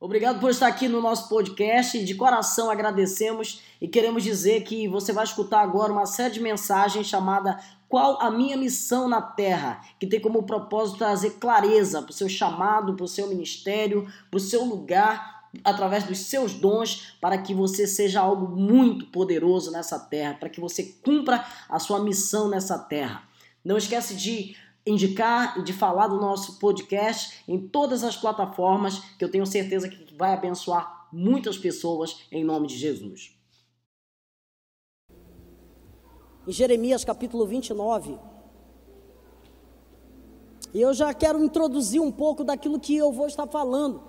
Obrigado por estar aqui no nosso podcast. De coração agradecemos e queremos dizer que você vai escutar agora uma série de mensagens chamada Qual a minha missão na Terra? Que tem como propósito trazer clareza para o seu chamado, para o seu ministério, para o seu lugar, através dos seus dons, para que você seja algo muito poderoso nessa terra, para que você cumpra a sua missão nessa terra. Não esquece de indicar e de falar do nosso podcast em todas as plataformas, que eu tenho certeza que vai abençoar muitas pessoas em nome de Jesus. Em Jeremias capítulo 29, e eu já quero introduzir um pouco daquilo que eu vou estar falando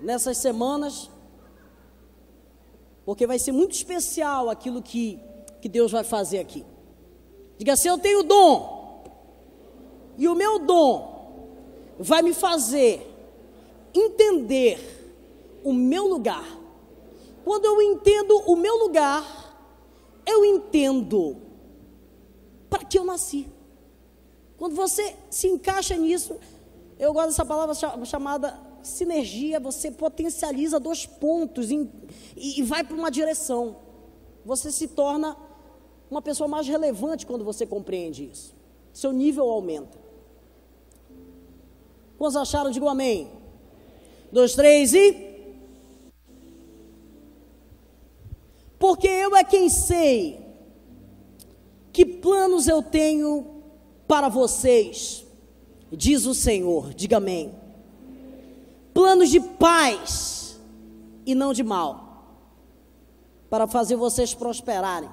nessas semanas, porque vai ser muito especial aquilo que, que Deus vai fazer aqui. Diga assim: Eu tenho dom e o meu dom vai me fazer entender o meu lugar. Quando eu entendo o meu lugar, eu entendo para que eu nasci. Quando você se encaixa nisso, eu gosto dessa palavra chamada sinergia, você potencializa dois pontos e, e vai para uma direção. Você se torna uma pessoa mais relevante quando você compreende isso. Seu nível aumenta. Quantos acharam? Digo amém. Dois, três e. Porque eu é quem sei que planos eu tenho para vocês, diz o Senhor, diga amém. Planos de paz e não de mal, para fazer vocês prosperarem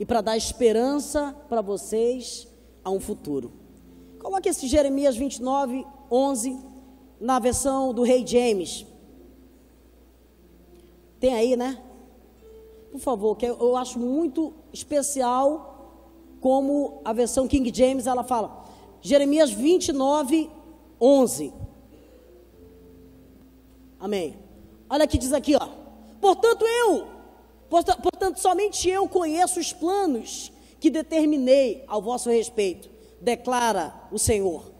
e para dar esperança para vocês a um futuro. Coloque esse Jeremias 29, 11, na versão do Rei James. Tem aí, né? Por favor, que eu acho muito especial como a versão King James ela fala. Jeremias 29, 11. Amém. Olha que diz aqui, ó. Portanto, eu, portanto, somente eu conheço os planos que determinei ao vosso respeito declara o Senhor.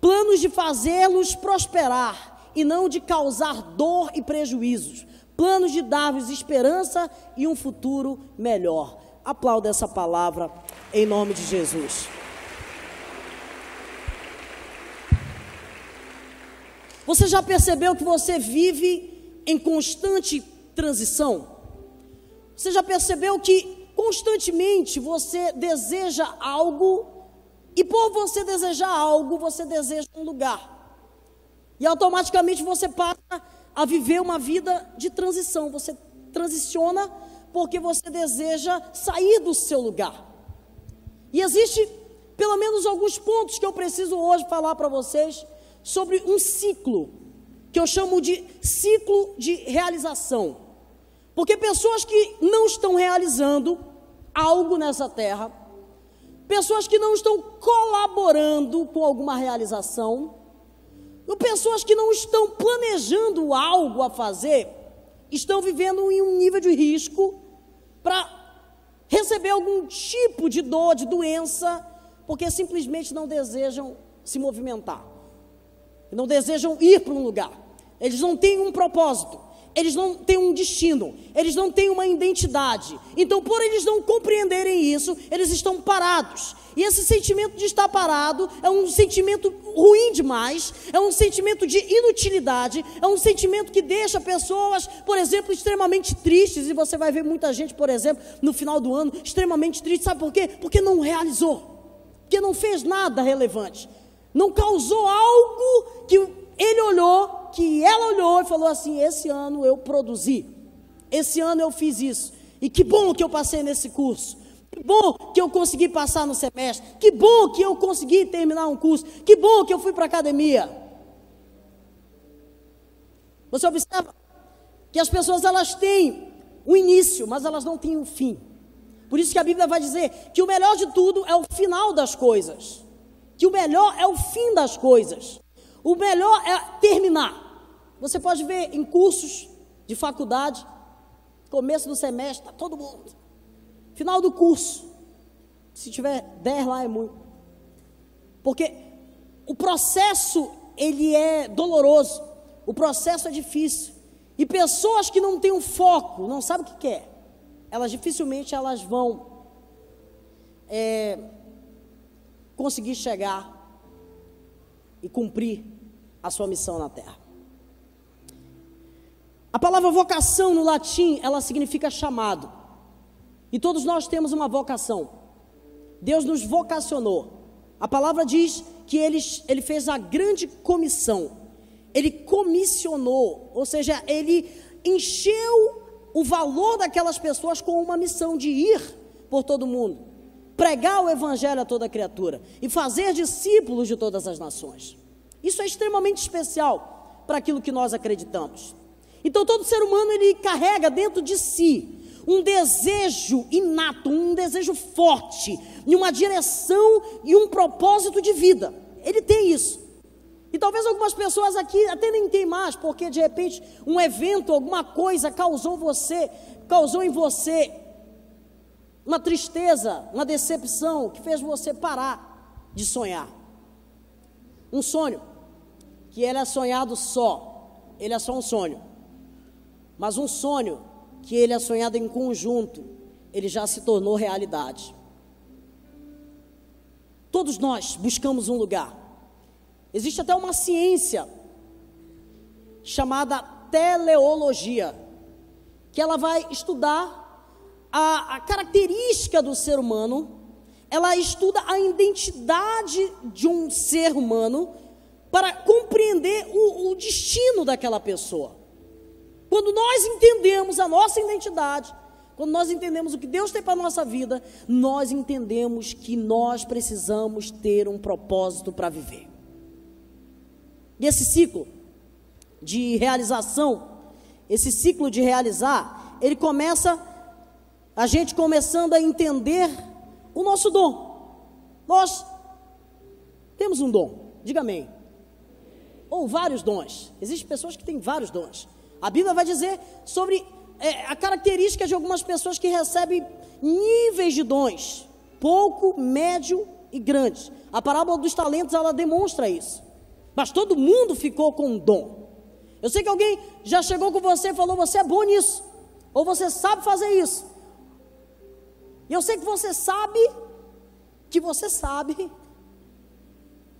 Planos de fazê-los prosperar e não de causar dor e prejuízos. Planos de dar-vos esperança e um futuro melhor. Aplauda essa palavra em nome de Jesus. Você já percebeu que você vive em constante transição? Você já percebeu que constantemente você deseja algo e por você desejar algo, você deseja um lugar. E automaticamente você passa a viver uma vida de transição. Você transiciona porque você deseja sair do seu lugar. E existe pelo menos alguns pontos que eu preciso hoje falar para vocês sobre um ciclo que eu chamo de ciclo de realização. Porque pessoas que não estão realizando algo nessa terra, pessoas que não estão colaborando com alguma realização, pessoas que não estão planejando algo a fazer, estão vivendo em um nível de risco para receber algum tipo de dor, de doença, porque simplesmente não desejam se movimentar, não desejam ir para um lugar, eles não têm um propósito, eles não têm um destino, eles não têm uma identidade. Então, por eles não compreenderem isso, eles estão parados. E esse sentimento de estar parado é um sentimento ruim demais, é um sentimento de inutilidade, é um sentimento que deixa pessoas, por exemplo, extremamente tristes. E você vai ver muita gente, por exemplo, no final do ano, extremamente triste. Sabe por quê? Porque não realizou, porque não fez nada relevante, não causou algo que ele olhou que ela olhou e falou assim: esse ano eu produzi, esse ano eu fiz isso, e que bom que eu passei nesse curso. Que bom que eu consegui passar no semestre. Que bom que eu consegui terminar um curso. Que bom que eu fui para a academia. Você observa que as pessoas elas têm o início, mas elas não têm o fim. Por isso que a Bíblia vai dizer que o melhor de tudo é o final das coisas. Que o melhor é o fim das coisas. O melhor é terminar. Você pode ver em cursos de faculdade, começo do semestre, está todo mundo. Final do curso, se tiver 10 lá é muito. Porque o processo, ele é doloroso. o processo é difícil. E pessoas que não têm um foco, não sabem o que quer, elas dificilmente elas vão é, conseguir chegar e cumprir a sua missão na terra. A palavra vocação no latim, ela significa chamado. E todos nós temos uma vocação. Deus nos vocacionou. A palavra diz que ele, ele fez a grande comissão ele comissionou, ou seja, ele encheu o valor daquelas pessoas com uma missão de ir por todo mundo, pregar o evangelho a toda criatura e fazer discípulos de todas as nações. Isso é extremamente especial para aquilo que nós acreditamos. Então todo ser humano ele carrega dentro de si um desejo inato, um desejo forte, e uma direção e um propósito de vida. Ele tem isso. E talvez algumas pessoas aqui até nem tem mais, porque de repente um evento, alguma coisa causou você, causou em você uma tristeza, uma decepção que fez você parar de sonhar. Um sonho que ele é sonhado só, ele é só um sonho. Mas um sonho que ele é sonhado em conjunto, ele já se tornou realidade. Todos nós buscamos um lugar. Existe até uma ciência chamada teleologia, que ela vai estudar a, a característica do ser humano, ela estuda a identidade de um ser humano para compreender o, o destino daquela pessoa. Quando nós entendemos a nossa identidade, quando nós entendemos o que Deus tem para a nossa vida, nós entendemos que nós precisamos ter um propósito para viver. E esse ciclo de realização, esse ciclo de realizar, ele começa a gente começando a entender o nosso dom. Nós temos um dom, diga amém. Ou vários dons. Existem pessoas que têm vários dons. A Bíblia vai dizer sobre é, a característica de algumas pessoas que recebem níveis de dons, pouco, médio e grande. A parábola dos talentos ela demonstra isso. Mas todo mundo ficou com um dom. Eu sei que alguém já chegou com você e falou: você é bom nisso, ou você sabe fazer isso. E eu sei que você sabe que você sabe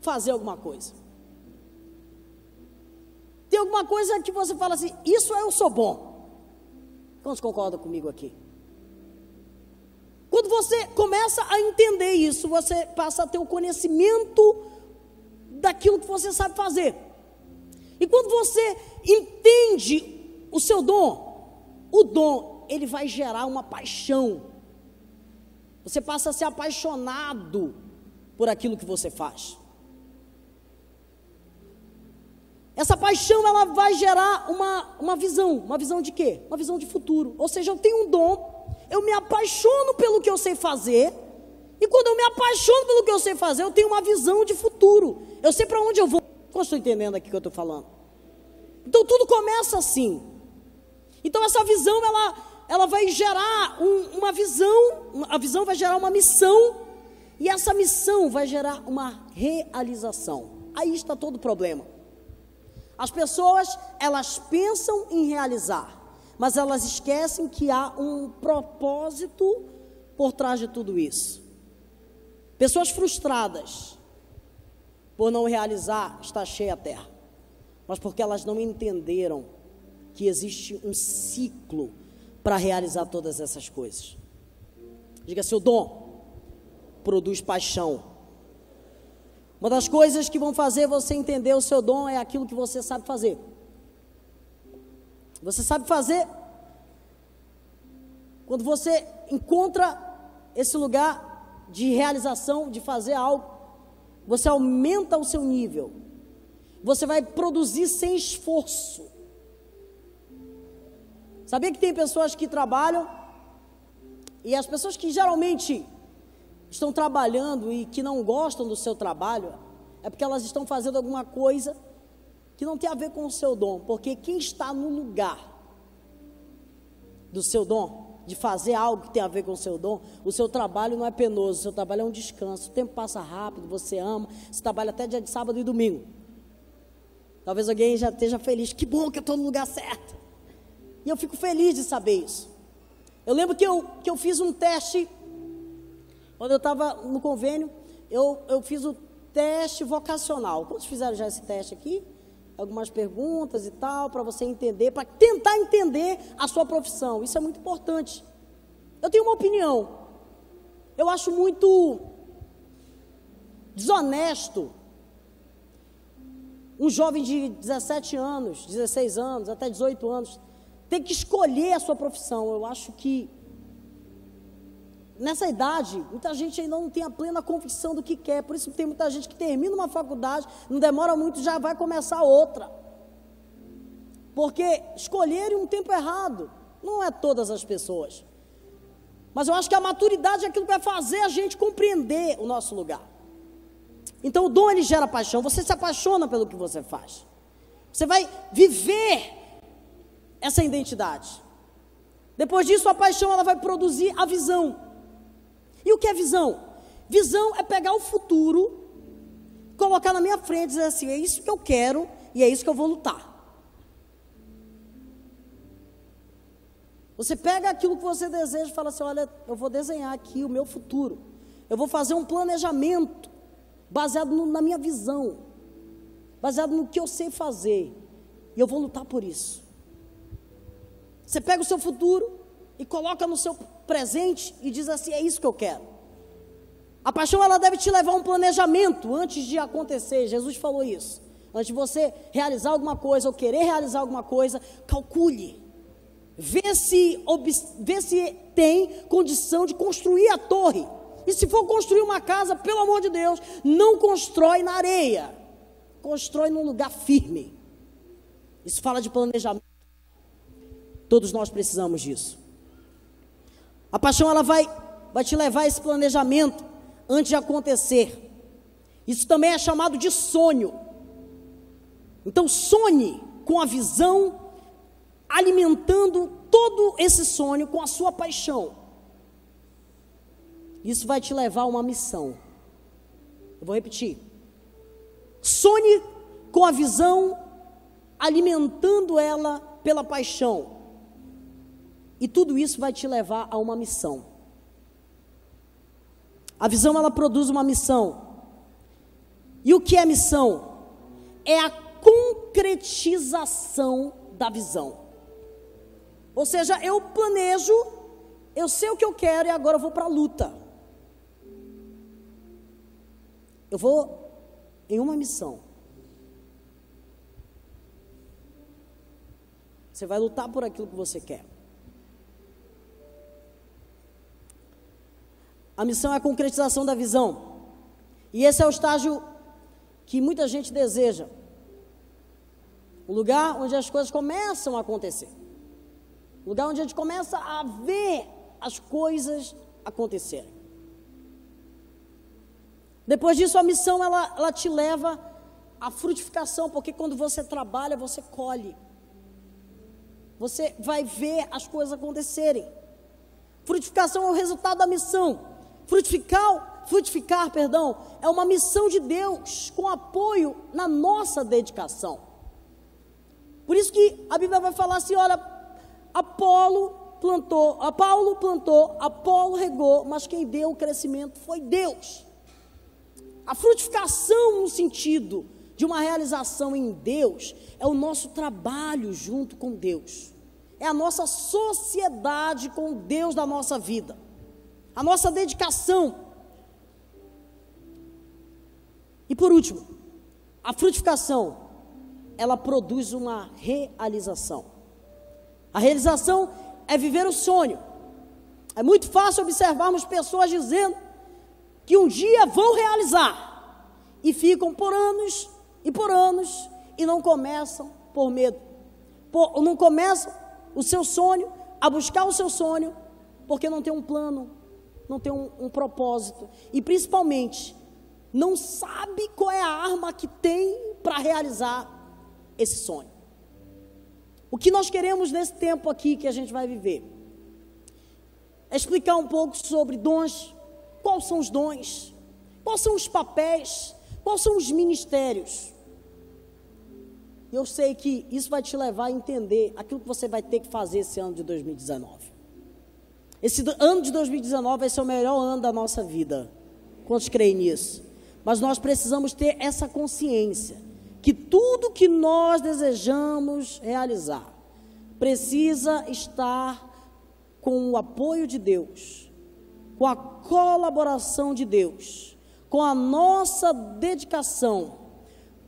fazer alguma coisa. Tem alguma coisa que você fala assim: isso eu sou bom. Quantos concordam comigo aqui? Quando você começa a entender isso, você passa a ter o conhecimento daquilo que você sabe fazer. E quando você entende o seu dom, o dom, ele vai gerar uma paixão. Você passa a ser apaixonado por aquilo que você faz. Essa paixão ela vai gerar uma, uma visão, uma visão de quê? Uma visão de futuro. Ou seja, eu tenho um dom, eu me apaixono pelo que eu sei fazer, e quando eu me apaixono pelo que eu sei fazer, eu tenho uma visão de futuro. Eu sei para onde eu vou. Como estou entendendo aqui o que eu estou falando? Então tudo começa assim. Então essa visão ela, ela vai gerar um, uma visão, a visão vai gerar uma missão e essa missão vai gerar uma realização. Aí está todo o problema. As pessoas elas pensam em realizar, mas elas esquecem que há um propósito por trás de tudo isso. Pessoas frustradas por não realizar, está cheia a terra. Mas porque elas não entenderam que existe um ciclo para realizar todas essas coisas. Diga seu dom produz paixão. Uma das coisas que vão fazer você entender o seu dom é aquilo que você sabe fazer. Você sabe fazer quando você encontra esse lugar de realização, de fazer algo, você aumenta o seu nível. Você vai produzir sem esforço. Sabia que tem pessoas que trabalham e as pessoas que geralmente estão trabalhando e que não gostam do seu trabalho é porque elas estão fazendo alguma coisa que não tem a ver com o seu dom, porque quem está no lugar do seu dom de fazer algo que tem a ver com o seu dom, o seu trabalho não é penoso, o seu trabalho é um descanso. O tempo passa rápido, você ama, você trabalha até dia de sábado e domingo. Talvez alguém já esteja feliz. Que bom que eu estou no lugar certo. E eu fico feliz de saber isso. Eu lembro que eu, que eu fiz um teste, quando eu estava no convênio, eu, eu fiz o teste vocacional. Quantos fizeram já esse teste aqui? Algumas perguntas e tal, para você entender, para tentar entender a sua profissão. Isso é muito importante. Eu tenho uma opinião. Eu acho muito desonesto um jovem de 17 anos, 16 anos, até 18 anos, ter que escolher a sua profissão. Eu acho que nessa idade, muita gente ainda não tem a plena convicção do que quer. Por isso tem muita gente que termina uma faculdade, não demora muito, já vai começar outra. Porque escolherem um tempo errado não é todas as pessoas. Mas eu acho que a maturidade é aquilo que vai fazer a gente compreender o nosso lugar. Então o dom ele gera paixão. Você se apaixona pelo que você faz. Você vai viver essa identidade. Depois disso, a paixão ela vai produzir a visão. E o que é visão? Visão é pegar o futuro, colocar na minha frente e dizer assim: é isso que eu quero e é isso que eu vou lutar. Você pega aquilo que você deseja e fala assim: olha, eu vou desenhar aqui o meu futuro. Eu vou fazer um planejamento baseado no, na minha visão, baseado no que eu sei fazer, e eu vou lutar por isso. Você pega o seu futuro e coloca no seu presente e diz assim: é isso que eu quero. A paixão ela deve te levar a um planejamento antes de acontecer. Jesus falou isso. Antes de você realizar alguma coisa ou querer realizar alguma coisa, calcule. Vê se, vê se tem condição de construir a torre. E se for construir uma casa, pelo amor de Deus, não constrói na areia. Constrói num lugar firme. Isso fala de planejamento. Todos nós precisamos disso. A paixão ela vai vai te levar a esse planejamento antes de acontecer. Isso também é chamado de sonho. Então sonhe com a visão alimentando todo esse sonho com a sua paixão. Isso vai te levar a uma missão. Eu vou repetir. Sonhe com a visão, alimentando ela pela paixão. E tudo isso vai te levar a uma missão. A visão ela produz uma missão. E o que é missão? É a concretização da visão. Ou seja, eu planejo, eu sei o que eu quero e agora eu vou para a luta. Eu vou em uma missão. Você vai lutar por aquilo que você quer. A missão é a concretização da visão. E esse é o estágio que muita gente deseja. O lugar onde as coisas começam a acontecer. O lugar onde a gente começa a ver as coisas acontecerem. Depois disso, a missão ela, ela te leva à frutificação, porque quando você trabalha, você colhe. Você vai ver as coisas acontecerem. Frutificação é o resultado da missão. Frutificar, frutificar, perdão, é uma missão de Deus com apoio na nossa dedicação. Por isso que a Bíblia vai falar assim, olha, Apolo plantou, a Paulo plantou, Apolo regou, mas quem deu o crescimento foi Deus. A frutificação no sentido de uma realização em Deus é o nosso trabalho junto com Deus. É a nossa sociedade com Deus da nossa vida. A nossa dedicação. E por último, a frutificação, ela produz uma realização. A realização é viver o sonho. É muito fácil observarmos pessoas dizendo que um dia vão realizar e ficam por anos e por anos e não começam por medo. Por, não começam o seu sonho, a buscar o seu sonho, porque não tem um plano, não tem um, um propósito e principalmente não sabe qual é a arma que tem para realizar esse sonho. O que nós queremos nesse tempo aqui que a gente vai viver é explicar um pouco sobre dons Quais são os dons? Quais são os papéis? Quais são os ministérios? Eu sei que isso vai te levar a entender aquilo que você vai ter que fazer esse ano de 2019. Esse ano de 2019 vai ser o melhor ano da nossa vida. Quantos creem nisso? Mas nós precisamos ter essa consciência que tudo que nós desejamos realizar precisa estar com o apoio de Deus, com a colaboração de Deus, com a nossa dedicação,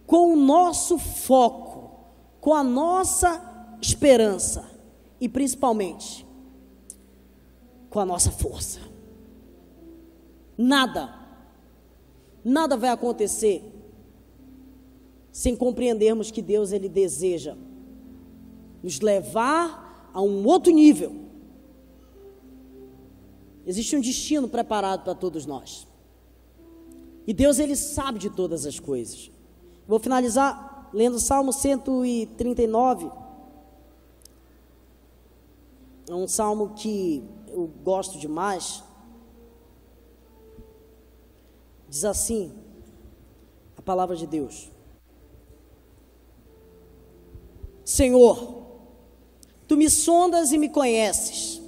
com o nosso foco, com a nossa esperança e principalmente com a nossa força. Nada, nada vai acontecer sem compreendermos que Deus ele deseja nos levar a um outro nível. Existe um destino preparado para todos nós. E Deus ele sabe de todas as coisas. Vou finalizar lendo Salmo 139. É um salmo que eu gosto demais. Diz assim a palavra de Deus: Senhor, tu me sondas e me conheces.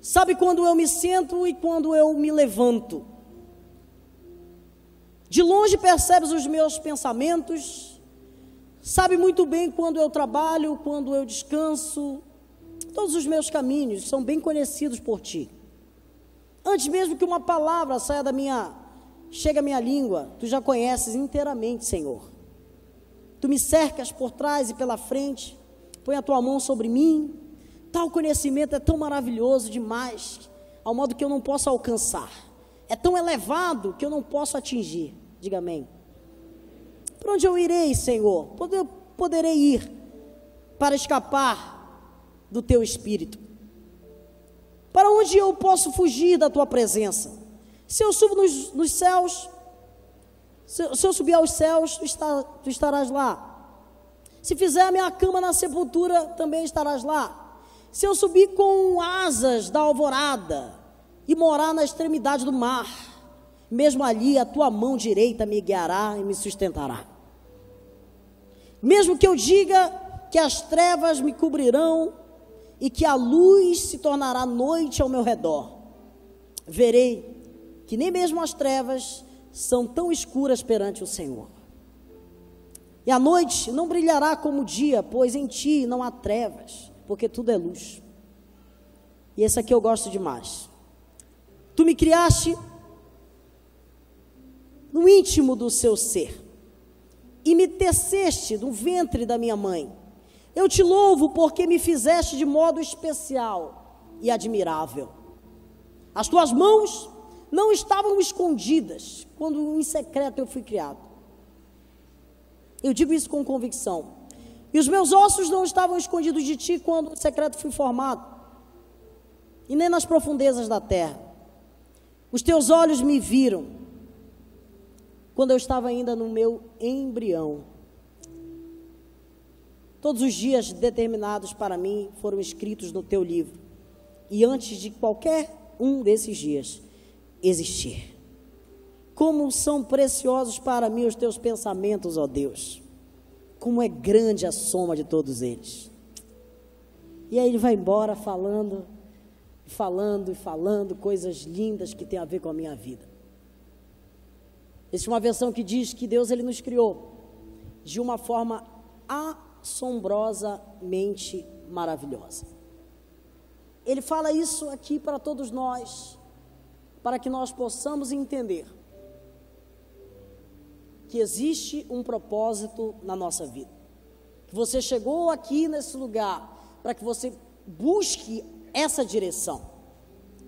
Sabe quando eu me sento e quando eu me levanto. De longe percebes os meus pensamentos. Sabe muito bem quando eu trabalho, quando eu descanso. Todos os meus caminhos são bem conhecidos por ti. Antes mesmo que uma palavra saia da minha, chega à minha língua, tu já conheces inteiramente, Senhor. Tu me cercas por trás e pela frente, põe a tua mão sobre mim. Tal conhecimento é tão maravilhoso demais, ao modo que eu não posso alcançar. É tão elevado que eu não posso atingir. Diga amém. Para onde eu irei, Senhor? Poder, poderei ir para escapar do teu espírito? Para onde eu posso fugir da tua presença? Se eu subo nos, nos céus, se, se eu subir aos céus, tu, está, tu estarás lá. Se fizer a minha cama na sepultura, também estarás lá. Se eu subir com asas da alvorada e morar na extremidade do mar, mesmo ali a tua mão direita me guiará e me sustentará. Mesmo que eu diga que as trevas me cobrirão e que a luz se tornará noite ao meu redor, verei que nem mesmo as trevas são tão escuras perante o Senhor. E a noite não brilhará como o dia, pois em ti não há trevas, porque tudo é luz. E esse aqui eu gosto demais. Tu me criaste no íntimo do seu ser, e me teceste no ventre da minha mãe. Eu te louvo porque me fizeste de modo especial e admirável. As tuas mãos não estavam escondidas quando em secreto eu fui criado. Eu digo isso com convicção. E os meus ossos não estavam escondidos de ti quando em secreto fui formado, e nem nas profundezas da terra. Os teus olhos me viram quando eu estava ainda no meu embrião. Todos os dias determinados para mim foram escritos no teu livro. E antes de qualquer um desses dias, existir. Como são preciosos para mim os teus pensamentos, ó Deus. Como é grande a soma de todos eles. E aí ele vai embora falando, falando e falando coisas lindas que tem a ver com a minha vida. Existe uma versão que diz que Deus ele nos criou de uma forma assombrosamente maravilhosa. Ele fala isso aqui para todos nós para que nós possamos entender que existe um propósito na nossa vida. Que você chegou aqui nesse lugar para que você busque essa direção.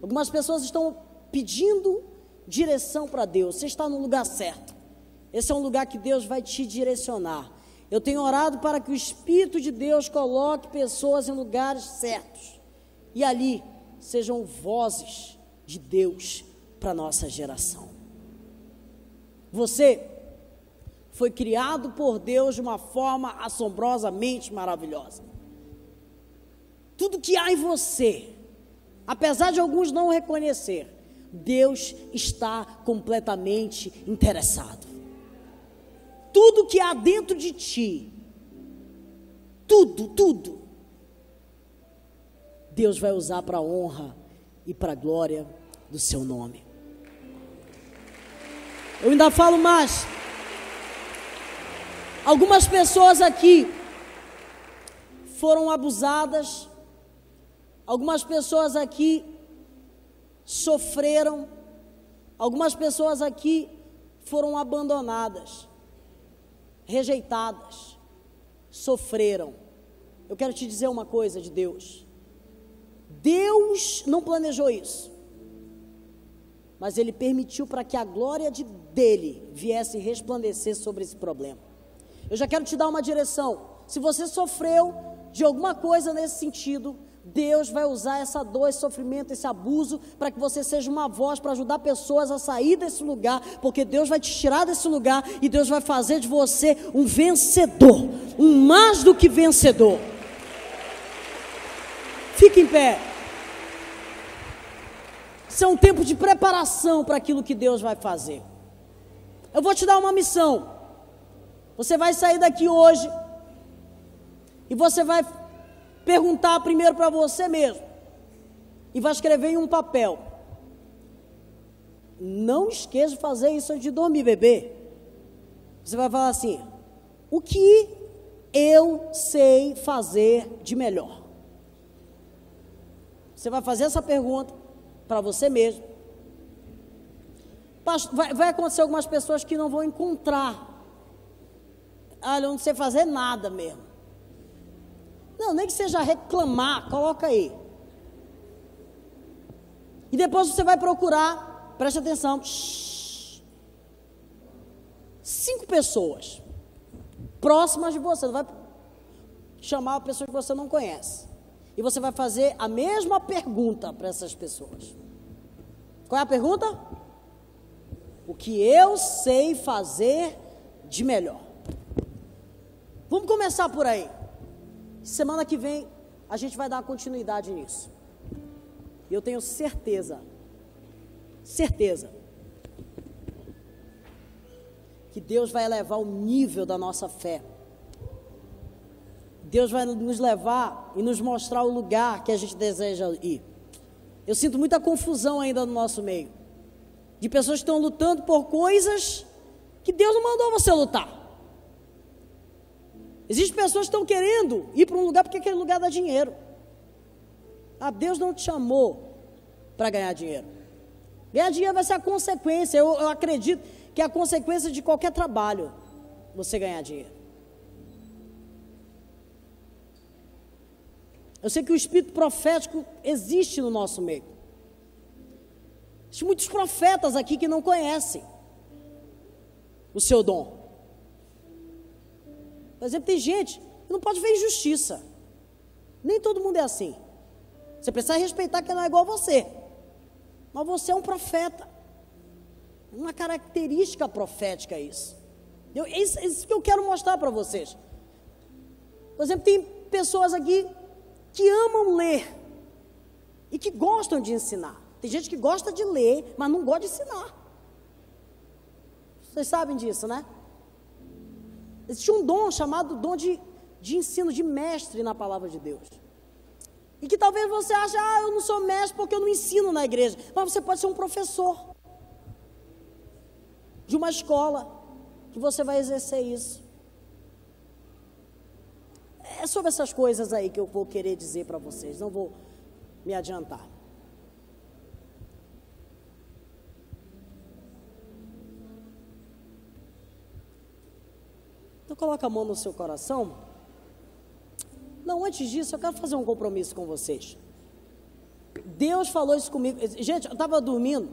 Algumas pessoas estão pedindo direção para Deus. Você está no lugar certo. Esse é um lugar que Deus vai te direcionar. Eu tenho orado para que o Espírito de Deus coloque pessoas em lugares certos. E ali sejam vozes de Deus para a nossa geração. Você foi criado por Deus de uma forma assombrosamente maravilhosa. Tudo que há em você, apesar de alguns não reconhecer, Deus está completamente interessado. Tudo que há dentro de ti. Tudo, tudo, Deus vai usar para a honra e para a glória do seu nome. Eu ainda falo mais. Algumas pessoas aqui foram abusadas, algumas pessoas aqui sofreram, algumas pessoas aqui foram abandonadas, rejeitadas, sofreram. Eu quero te dizer uma coisa de Deus. Deus não planejou isso, mas Ele permitiu para que a glória de, dele viesse resplandecer sobre esse problema. Eu já quero te dar uma direção. Se você sofreu de alguma coisa nesse sentido, Deus vai usar essa dor, esse sofrimento, esse abuso, para que você seja uma voz para ajudar pessoas a sair desse lugar, porque Deus vai te tirar desse lugar e Deus vai fazer de você um vencedor, um mais do que vencedor. Fique em pé. Isso é um tempo de preparação para aquilo que Deus vai fazer. Eu vou te dar uma missão. Você vai sair daqui hoje e você vai perguntar primeiro para você mesmo. E vai escrever em um papel. Não esqueça de fazer isso antes de dormir, bebê. Você vai falar assim: o que eu sei fazer de melhor? Você vai fazer essa pergunta para você mesmo. Vai, vai acontecer algumas pessoas que não vão encontrar. Ah, eu não sei fazer nada mesmo. Não, nem que seja reclamar, coloca aí. E depois você vai procurar, preste atenção. Cinco pessoas próximas de você. Não vai chamar uma pessoa que você não conhece. E você vai fazer a mesma pergunta para essas pessoas. Qual é a pergunta? O que eu sei fazer de melhor. Vamos começar por aí. Semana que vem a gente vai dar continuidade nisso. E eu tenho certeza, certeza, que Deus vai elevar o nível da nossa fé. Deus vai nos levar e nos mostrar o lugar que a gente deseja ir. Eu sinto muita confusão ainda no nosso meio. De pessoas que estão lutando por coisas que Deus não mandou você lutar. Existem pessoas que estão querendo ir para um lugar porque aquele lugar dá dinheiro. Ah, Deus não te chamou para ganhar dinheiro. Ganhar dinheiro vai ser a consequência. Eu, eu acredito que é a consequência de qualquer trabalho você ganhar dinheiro. Eu sei que o espírito profético existe no nosso meio. Existem muitos profetas aqui que não conhecem o seu dom. Por exemplo, tem gente que não pode ver injustiça. Nem todo mundo é assim. Você precisa respeitar que não é igual a você. Mas você é um profeta. Uma característica profética isso. Eu, isso, isso que eu quero mostrar para vocês. Por exemplo, tem pessoas aqui que amam ler e que gostam de ensinar. Tem gente que gosta de ler, mas não gosta de ensinar. Vocês sabem disso, né? Existe um dom chamado dom de, de ensino, de mestre na palavra de Deus. E que talvez você ache, ah, eu não sou mestre porque eu não ensino na igreja. Mas você pode ser um professor de uma escola que você vai exercer isso. É sobre essas coisas aí que eu vou querer dizer para vocês, não vou me adiantar. Então coloca a mão no seu coração. Não, antes disso, eu quero fazer um compromisso com vocês. Deus falou isso comigo. Gente, eu estava dormindo.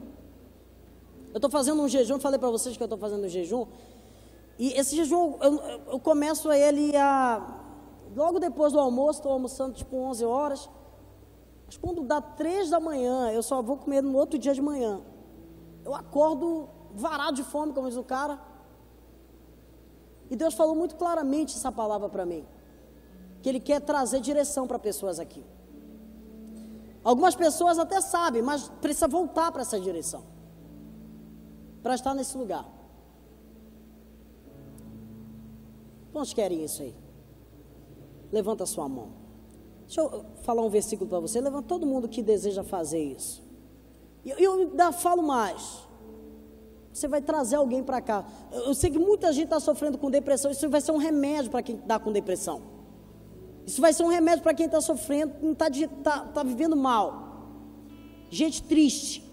Eu estou fazendo um jejum, falei para vocês que eu estou fazendo um jejum. E esse jejum, eu, eu começo ele a. Logo depois do almoço, estou almoçando tipo 11 horas. Mas quando dá 3 da manhã, eu só vou comer no outro dia de manhã. Eu acordo varado de fome, como diz o cara. E Deus falou muito claramente essa palavra para mim. Que Ele quer trazer direção para pessoas aqui. Algumas pessoas até sabem, mas precisa voltar para essa direção. Para estar nesse lugar. Quantos querem isso aí? Levanta a sua mão. Deixa eu falar um versículo para você. Levanta todo mundo que deseja fazer isso. E eu, eu ainda falo mais. Você vai trazer alguém para cá. Eu sei que muita gente está sofrendo com depressão. Isso vai ser um remédio para quem está com depressão. Isso vai ser um remédio para quem está sofrendo, não está tá, tá vivendo mal. Gente triste.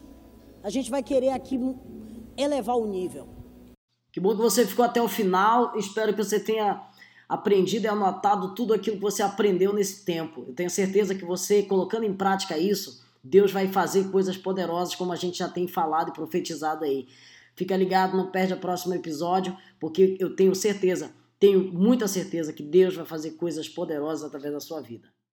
A gente vai querer aqui elevar o nível. Que bom que você ficou até o final. Espero que você tenha aprendido e anotado tudo aquilo que você aprendeu nesse tempo. Eu tenho certeza que você, colocando em prática isso, Deus vai fazer coisas poderosas, como a gente já tem falado e profetizado aí. Fica ligado, não perde o próximo episódio, porque eu tenho certeza, tenho muita certeza que Deus vai fazer coisas poderosas através da sua vida.